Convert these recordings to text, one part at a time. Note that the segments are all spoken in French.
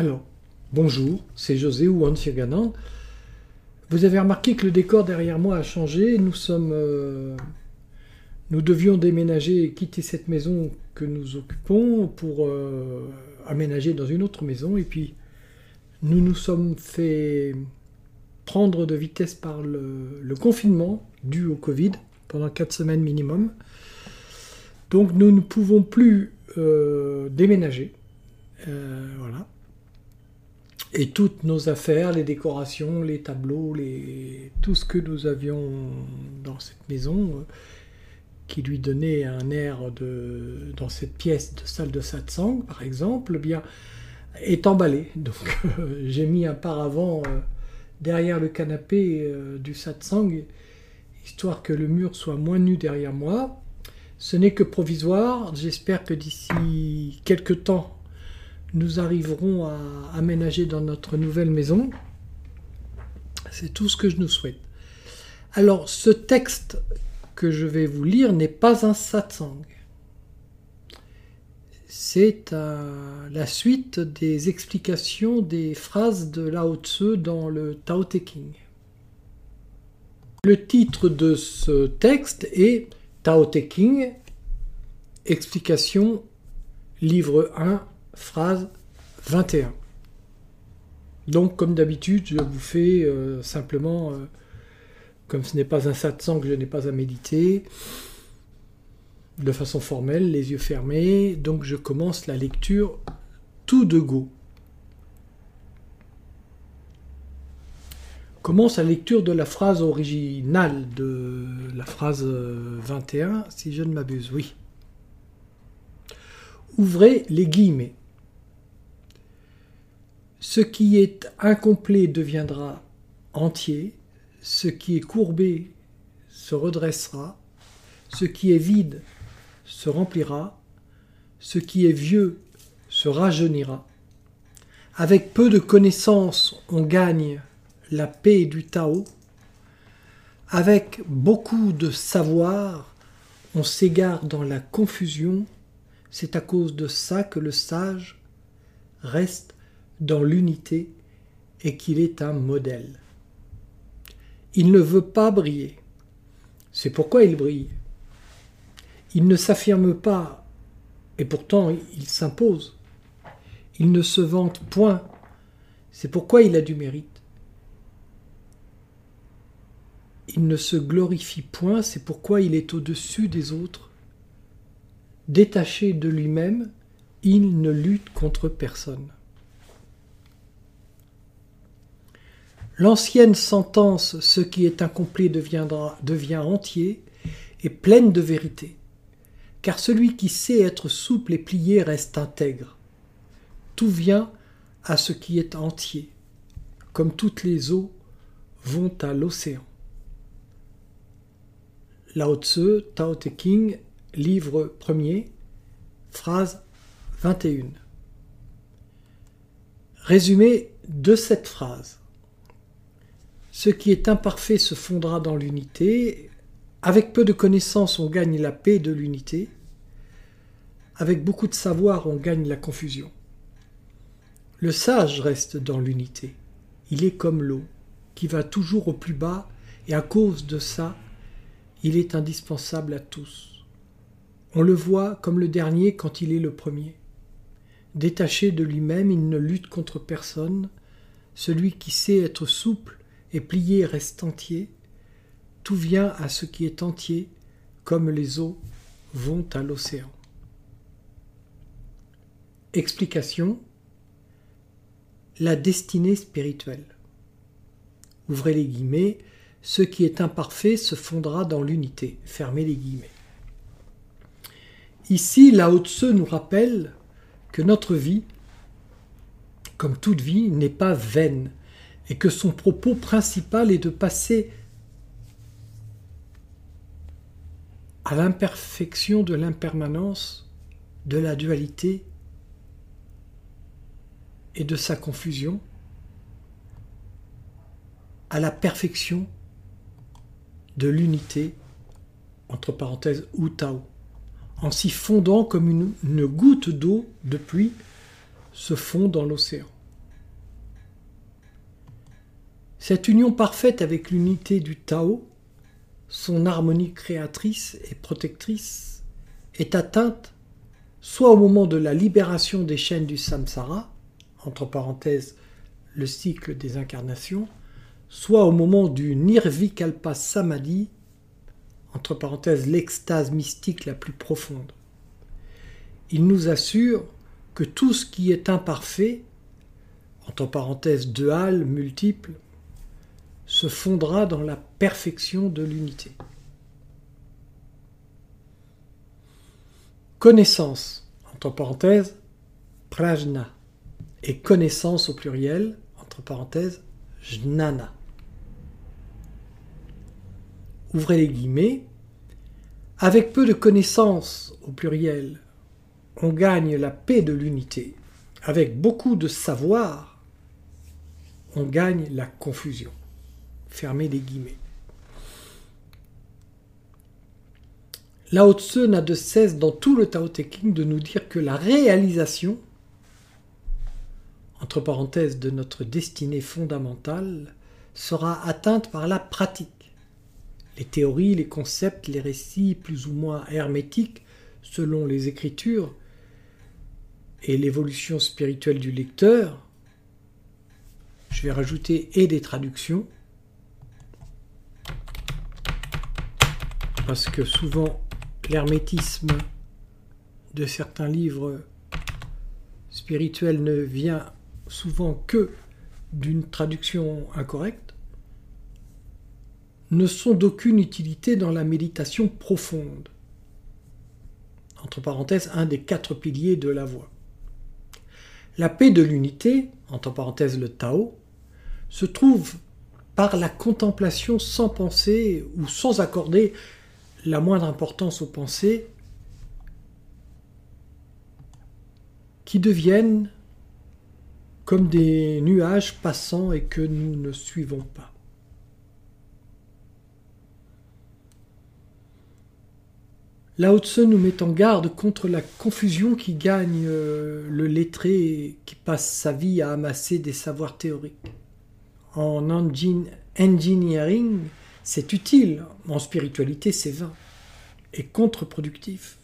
Alors, bonjour, c'est José ou Ganand. Vous avez remarqué que le décor derrière moi a changé. Nous sommes. euh, nous devions déménager et quitter cette maison que nous occupons pour euh, aménager dans une autre maison. Et puis, nous nous sommes fait prendre de vitesse par le, confinement dû au Covid pendant quatre semaines minimum. Donc, nous ne pouvons plus euh, déménager. Voilà. Et toutes nos affaires, les décorations, les tableaux, les... tout ce que nous avions dans cette maison, euh, qui lui donnait un air de, dans cette pièce de salle de satsang, par exemple, eh bien, est emballé. Donc euh, j'ai mis un paravent euh, derrière le canapé du satsang, histoire que le mur soit moins nu derrière moi. Ce n'est que provisoire. J'espère que d'ici quelques temps, nous arriverons à aménager dans notre nouvelle maison. C'est tout ce que je nous souhaite. Alors, ce texte que je vais vous lire n'est pas un satsang. C'est euh, la suite des explications des phrases de Lao Tzu dans le Tao Te Ching. Le titre de ce texte est Tao Te Ching, explication, livre 1, phrase 21. Donc, comme d'habitude, je vous fais euh, simplement, euh, comme ce n'est pas un satsang que je n'ai pas à méditer, de façon formelle, les yeux fermés. Donc, je commence la lecture tout de go. Commence la lecture de la phrase originale de la phrase 21, si je ne m'abuse, oui. Ouvrez les guillemets. Ce qui est incomplet deviendra entier, ce qui est courbé se redressera, ce qui est vide se remplira, ce qui est vieux se rajeunira. Avec peu de connaissances, on gagne la paix du Tao. Avec beaucoup de savoir, on s'égare dans la confusion. C'est à cause de ça que le sage reste dans l'unité et qu'il est un modèle. Il ne veut pas briller. C'est pourquoi il brille. Il ne s'affirme pas, et pourtant il s'impose. Il ne se vante point. C'est pourquoi il a du mérite. Il ne se glorifie point, c'est pourquoi il est au-dessus des autres. Détaché de lui-même, il ne lutte contre personne. L'ancienne sentence Ce qui est incomplet devient entier est pleine de vérité, car celui qui sait être souple et plié reste intègre. Tout vient à ce qui est entier, comme toutes les eaux vont à l'océan. Lao Tzu, Tao Te Ching, livre 1er, phrase 21. Résumé de cette phrase. Ce qui est imparfait se fondra dans l'unité. Avec peu de connaissances, on gagne la paix de l'unité. Avec beaucoup de savoir, on gagne la confusion. Le sage reste dans l'unité. Il est comme l'eau, qui va toujours au plus bas, et à cause de ça, il est indispensable à tous. On le voit comme le dernier quand il est le premier. Détaché de lui-même, il ne lutte contre personne. Celui qui sait être souple et plié reste entier, tout vient à ce qui est entier, comme les eaux vont à l'océan. Explication La destinée spirituelle. Ouvrez les guillemets, ce qui est imparfait se fondra dans l'unité. Fermez les guillemets. Ici, Lao Tzu nous rappelle que notre vie, comme toute vie, n'est pas vaine, et que son propos principal est de passer à l'imperfection de l'impermanence, de la dualité et de sa confusion, à la perfection de l'unité, entre parenthèses, ou Tao, en s'y fondant comme une, une goutte d'eau de pluie se fond dans l'océan. Cette union parfaite avec l'unité du Tao, son harmonie créatrice et protectrice, est atteinte soit au moment de la libération des chaînes du samsara, entre parenthèses le cycle des incarnations, soit au moment du nirvikalpa samadhi, entre parenthèses l'extase mystique la plus profonde. Il nous assure que tout ce qui est imparfait, entre parenthèses dual, multiple, se fondra dans la perfection de l'unité. Connaissance, entre parenthèses, prajna, et connaissance au pluriel, entre parenthèses, jnana. Ouvrez les guillemets. Avec peu de connaissances au pluriel, on gagne la paix de l'unité. Avec beaucoup de savoir, on gagne la confusion. Fermez les guillemets. Lao Tse n'a de cesse dans tout le Tao Te de nous dire que la réalisation, entre parenthèses, de notre destinée fondamentale, sera atteinte par la pratique. Les théories, les concepts, les récits plus ou moins hermétiques, selon les Écritures, et l'évolution spirituelle du lecteur, je vais rajouter et des traductions, parce que souvent l'hermétisme de certains livres spirituels ne vient souvent que d'une traduction incorrecte, ne sont d'aucune utilité dans la méditation profonde. Entre parenthèses, un des quatre piliers de la voie. La paix de l'unité, entre parenthèses le Tao, se trouve par la contemplation sans penser ou sans accorder la moindre importance aux pensées qui deviennent comme des nuages passants et que nous ne suivons pas. Lao Tse nous met en garde contre la confusion qui gagne euh, le lettré qui passe sa vie à amasser des savoirs théoriques. En engineering, c'est utile, en spiritualité, c'est vain et contre-productif.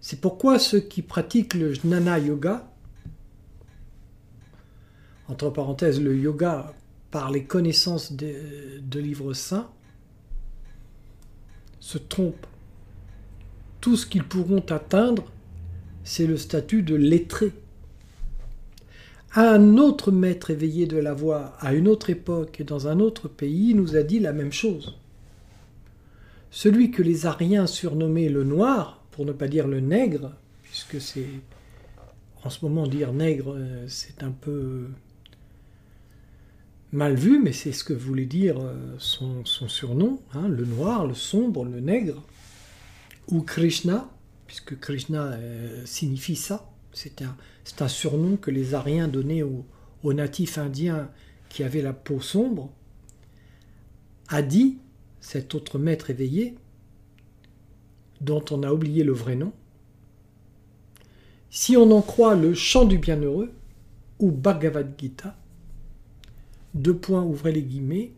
C'est pourquoi ceux qui pratiquent le jnana yoga, entre parenthèses le yoga par les connaissances de, de livres saints, se trompent tout ce qu'ils pourront atteindre, c'est le statut de lettré. Un autre maître éveillé de la voix, à une autre époque et dans un autre pays, nous a dit la même chose. Celui que les Ariens surnommaient le noir, pour ne pas dire le nègre, puisque c'est en ce moment dire nègre, euh, c'est un peu mal vu, mais c'est ce que voulait dire euh, son, surnom, hein, le noir, le sombre, le nègre ou Krishna, puisque Krishna euh, signifie ça, c'est un, surnom que les Ariens donnaient aux, natifs indiens qui avaient la peau sombre, a dit, cet autre maître éveillé, dont on a oublié le vrai nom, si on en croit le chant du bienheureux, ou Bhagavad Gita, deux points ouvrez les guillemets,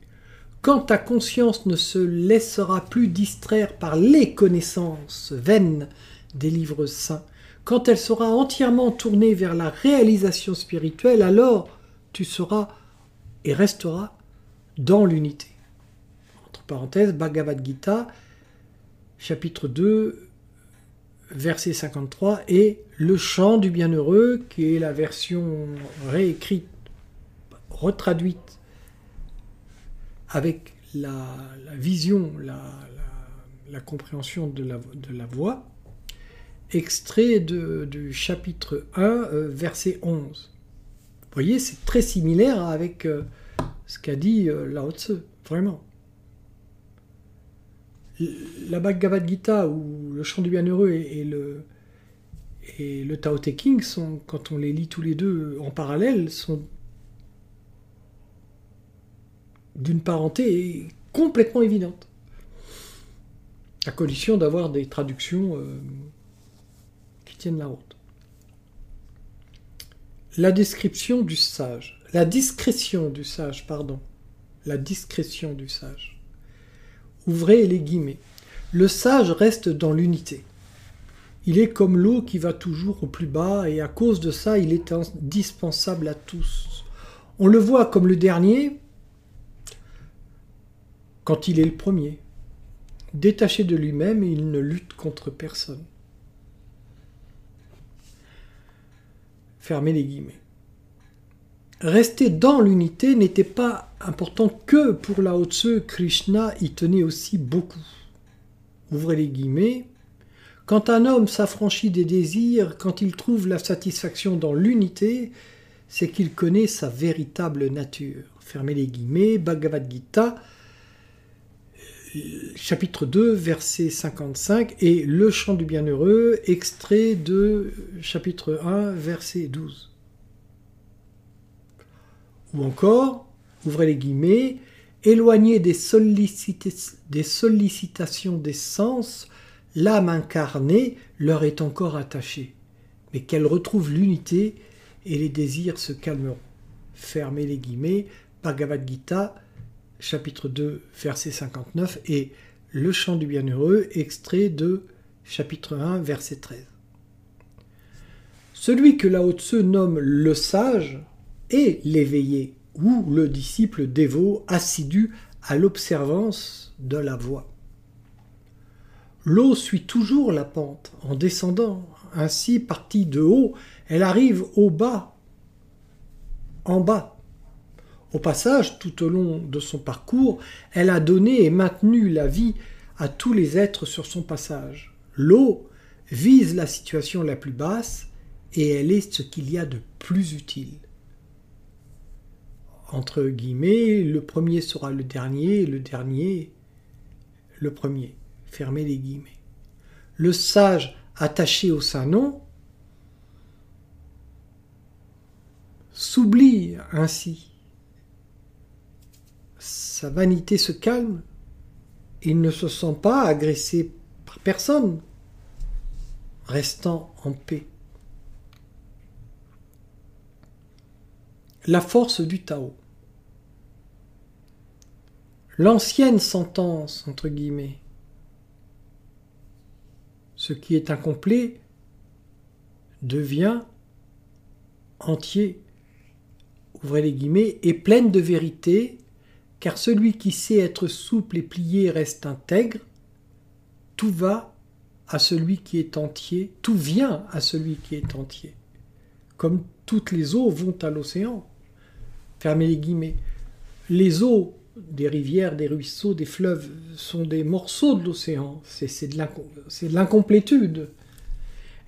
quand ta conscience ne se laissera plus distraire par les connaissances vaines des livres saints, quand elle sera entièrement tournée vers la réalisation spirituelle, alors tu seras et resteras dans l'unité. Entre parenthèses, Bhagavad Gita, chapitre 2, verset 53, et le chant du bienheureux, qui est la version réécrite, retraduite avec la, vision, la, compréhension de la, de la voix, extrait du chapitre 1, euh, verset 11. Vous voyez, c'est très similaire avec euh, ce qu'a dit euh, Lao Tse, vraiment. La Bhagavad Gita ou le Chant du Bienheureux et, le, et Tao Te King sont, quand on les lit tous les deux en parallèle, sont d'une parenté complètement évidente, à condition d'avoir des traductions tiennent la route. La description du sage, la discrétion du sage, pardon. la discrétion du sage. Ouvrez les guillemets. Le sage reste dans l'unité. Il est comme l'eau qui va toujours au plus bas et à cause de ça, il est indispensable à tous. On le voit comme le dernier quand il est le premier. Détaché de lui-même, il ne lutte contre personne. Fermez les guillemets. Rester dans l'unité n'était pas important que pour Lao Tzu, Krishna y tenait aussi beaucoup. Ouvrez les guillemets. Quand un homme s'affranchit des désirs, quand il trouve la satisfaction dans l'unité, c'est qu'il connaît sa véritable nature. Fermez les guillemets, Bhagavad Gita, chapitre 2, verset 55, et Le chant du bienheureux, extrait de chapitre 1, verset 12. Ou encore, ouvrez les guillemets, éloigné des, des sollicitations des sens, l'âme incarnée leur est encore attachée, mais qu'elle retrouve l'unité et les désirs se calmeront. Fermez les guillemets, Bhagavad Gita, chapitre 2, verset 59, et Le chant du bienheureux, extrait de chapitre 1, verset 13. Celui que Lao Tzu nomme le sage est l'éveillé ou le disciple dévot assidu à l'observance de la voie. L'eau suit toujours la pente en descendant. Ainsi, partie de haut, elle arrive au bas, en bas. Au passage, tout au long de son parcours, elle a donné et maintenu la vie à tous les êtres sur son passage. L'eau vise la situation la plus basse et elle est ce qu'il y a de plus utile. Entre guillemets, le premier sera le dernier le dernier le premier. Fermez les guillemets. Le sage attaché au saint nom s'oublie ainsi sa vanité se calme, il ne se sent pas agressé par personne, restant en paix. La force du Tao. L'ancienne sentence, entre guillemets, ce qui est incomplet devient entier, ouvrez les guillemets, et pleine de vérité car celui qui sait être souple et plié reste intègre, tout va à celui qui est entier, tout vient à celui qui est entier. Comme toutes les eaux vont à l'océan. Fermez les guillemets. Les eaux des rivières, des ruisseaux, des fleuves sont des morceaux de l'océan. C'est de l'incomplétude.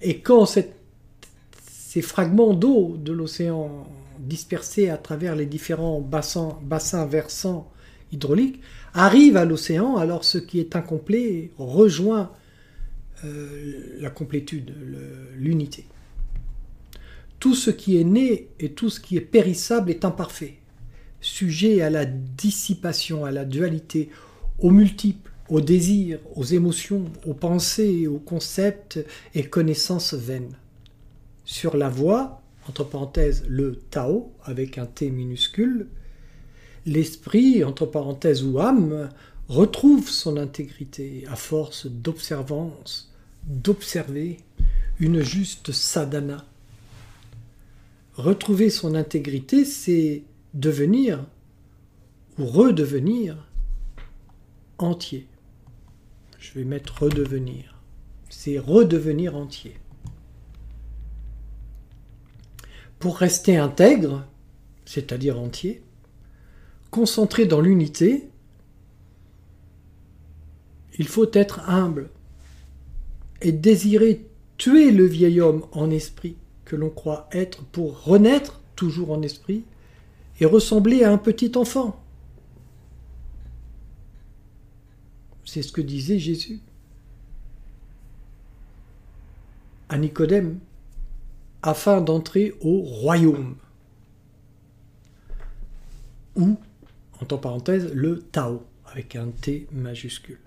Et quand ces fragments d'eau de l'océan dispersés à travers les différents bassins, bassins versants hydrauliques, arrivent à l'océan, alors ce qui est incomplet rejoint euh, la complétude, l'unité. Tout ce qui est né et tout ce qui est périssable est imparfait, sujet à la dissipation, à la dualité, aux multiples, aux désirs, aux émotions, aux pensées, aux concepts et connaissances vaines. Sur la voie, entre parenthèses, le Tao, avec un T minuscule, l'esprit, entre parenthèses, ou âme, retrouve son intégrité à force d'observance, d'observer une juste sadhana. Retrouver son intégrité, c'est devenir ou redevenir entier. Je vais mettre redevenir. C'est redevenir entier. Pour rester intègre, c'est-à-dire entier, concentré dans l'unité, il faut être humble et désirer tuer le vieil homme en esprit que l'on croit être pour renaître toujours en esprit et ressembler à un petit enfant. C'est ce que disait Jésus à Nicodème afin d'entrer au royaume. Ou, entre parenthèses, le Tao, avec un T majuscule.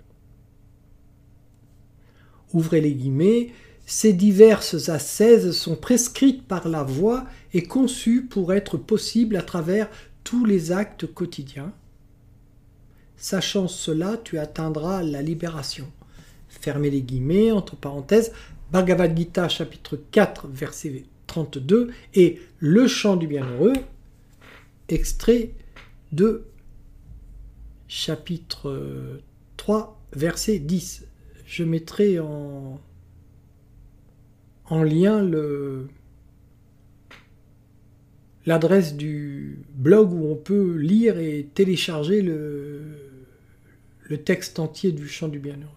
Ouvrez les guillemets, ces diverses ascèses sont prescrites par la voie et conçues pour être possibles à travers tous les actes quotidiens, Sachant cela, tu atteindras la libération. Fermez les guillemets, entre parenthèses, Bhagavad Gita chapitre 4 verset 32 et Le chant du bienheureux, extrait de chapitre 3 verset 10. Je mettrai en, en lien l'adresse du blog où on peut lire et télécharger le, le texte entier du chant du bienheureux.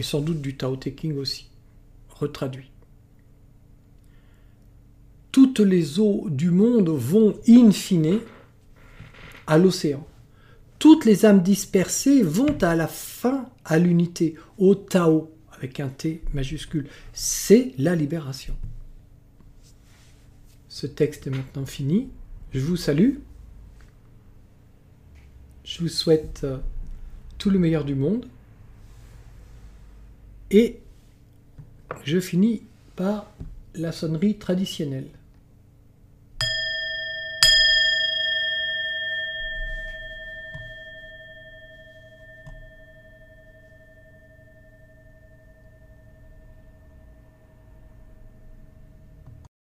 Et sans doute du Tao Te King aussi, retraduit. Toutes les eaux du monde vont in fine à l'océan. Toutes les âmes dispersées vont à la fin à l'unité, au Tao, avec un T majuscule. C'est la libération. Ce texte est maintenant fini. Je vous salue. Je vous souhaite euh, tout le meilleur du monde. Et je finis par la sonnerie traditionnelle.